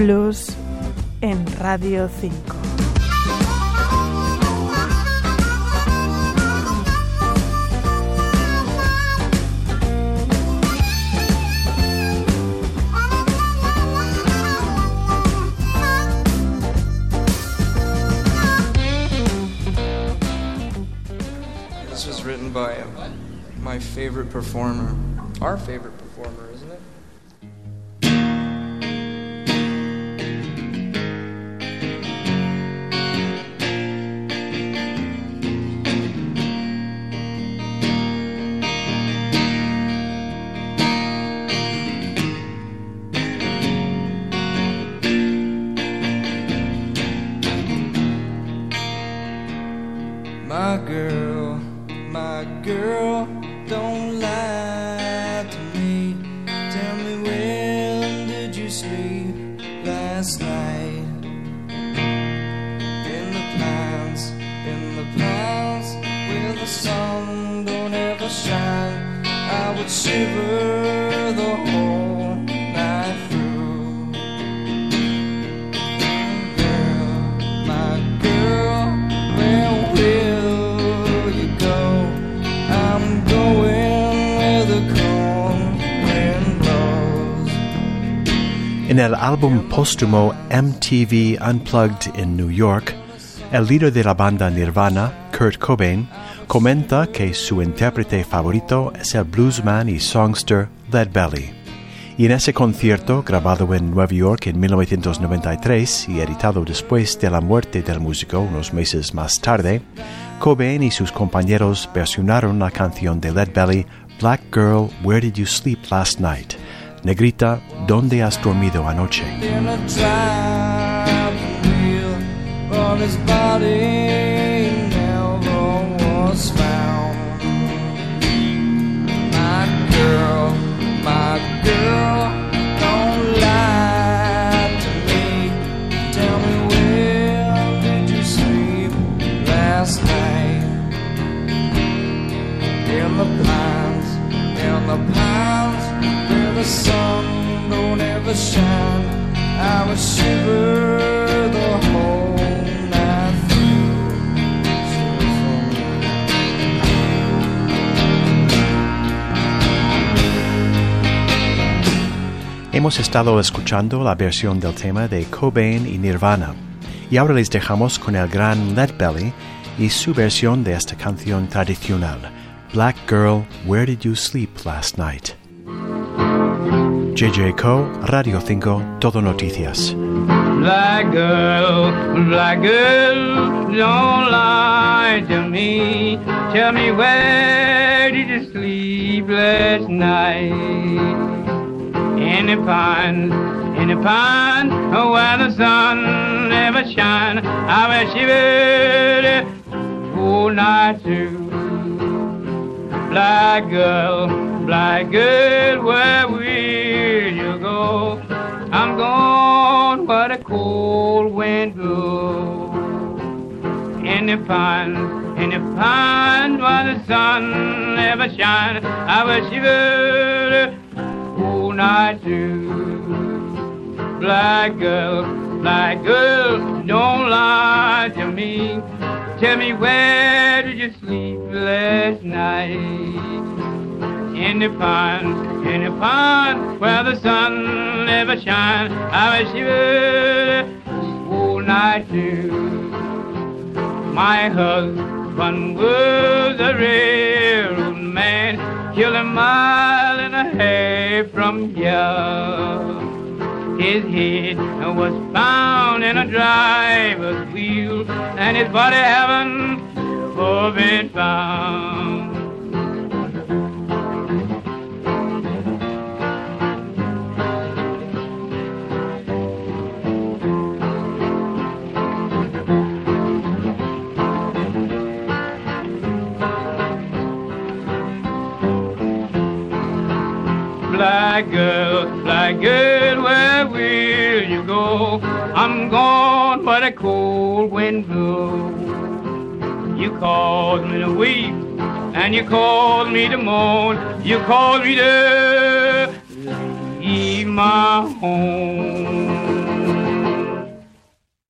Blues en Radio 5. This was written by my favorite performer, our favorite performer, isn't it? Girl, don't lie to me. Tell me when did you sleep last night? In the pines, in the pines, where the sun don't ever shine. I would shiver En el álbum póstumo MTV Unplugged en New York, el líder de la banda Nirvana, Kurt Cobain, comenta que su intérprete favorito es el bluesman y songster Led Belly. Y en ese concierto, grabado en Nueva York en 1993 y editado después de la muerte del músico unos meses más tarde, Cobain y sus compañeros versionaron la canción de Led Belly Black Girl, Where Did You Sleep Last Night? Negrita, ¿dónde has dormido anoche? Shine. I shiver the whole night through. Hemos estado escuchando la versión del tema de Cobain y Nirvana, y ahora les dejamos con el gran Led Belly y su versión de esta canción tradicional, Black Girl, Where Did You Sleep Last Night? JJ Co, Radio 5, Todo Noticias. Black girl, black girl, don't lie to me. Tell me where did you sleep last night? In the pines, in the pines, where the sun never shine. I wish you would oh, all night through. Black girl, black girl, where Pines, in the pines where the sun never shines. I you would all night through. Black girl, black girl, don't lie to me. Tell me where did you sleep last night? In the pond, in the pond, where the sun never shines. I you would all night too. My husband was a railroad man, killed a mile and a half from here. His head was found in a driver's wheel, and his body haven't been found. Black girl, black girl, where will you go? I'm gone where the cold wind blows. You called me to weep, and you called me to mourn. You called me to leave my home.